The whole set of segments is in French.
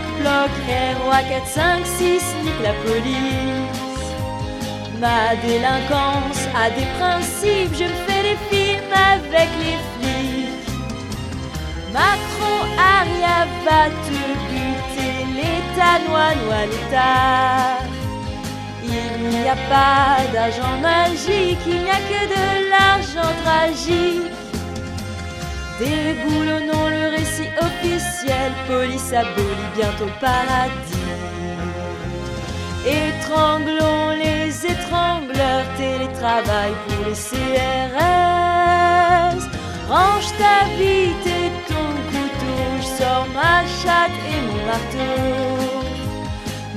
bloc, roi 4, 5, 6, nique la police. Ma délinquance a des principes, je fais des films avec les flics. Macron, Aria va te buter, l'État, noie, noie, l'État. Il n'y a pas d'argent magique, il n'y a que de l'argent tragique. Déboulonnons le récit officiel, police abolie bientôt paradis. Étranglons les étrangleurs, télétravail pour les CRS. Range ta bite et ton couteau, je sors ma chatte et mon marteau.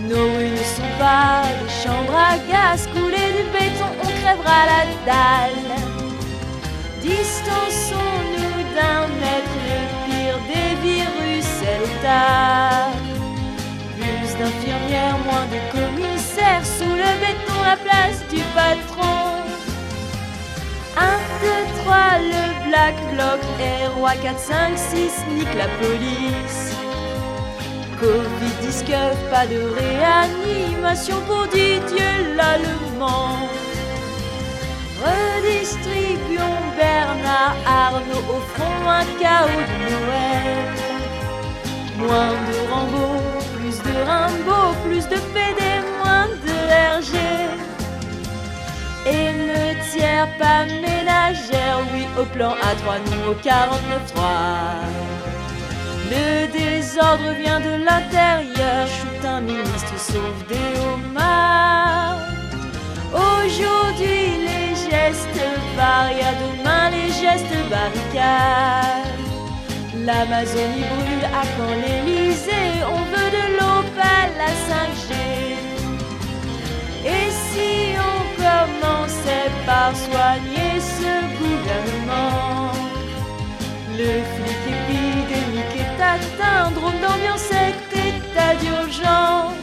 Nos rues ne sont pas des chambres à gaz, couler du béton, on crèvera la dalle. Distançons-nous Plus d'infirmières, moins de commissaires, sous le béton, la place du patron. 1, 2, 3, le black bloc, roi 4, 5, 6, nique la police. Covid disque, pas de réanimation pour Didier l'Allemand. Redistribuons Bernard Arnault au front un chaos de. Moins de Rambo, plus de Rimbaud, plus de PD, moins de RG. Et ne tiers pas ménagère, oui au plan A3, nous au 49-3. Le désordre vient de l'intérieur, shoot un ministre, sauve des homards. Aujourd'hui les gestes barrières, demain les gestes barricades. L'Amazonie brûle à quand l'Elysée, on veut de pas la 5G. Et si on commençait par soigner ce gouvernement? Le flic épidémique est atteint, drone d'ambiance état d'urgence.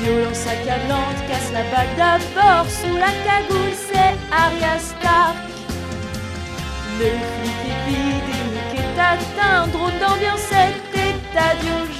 Violence accablante casse la bague d'abord, sous la cagoule c'est Arya Stark. Le flic épidémique atteint, drone d'ambiance est état d'urgence.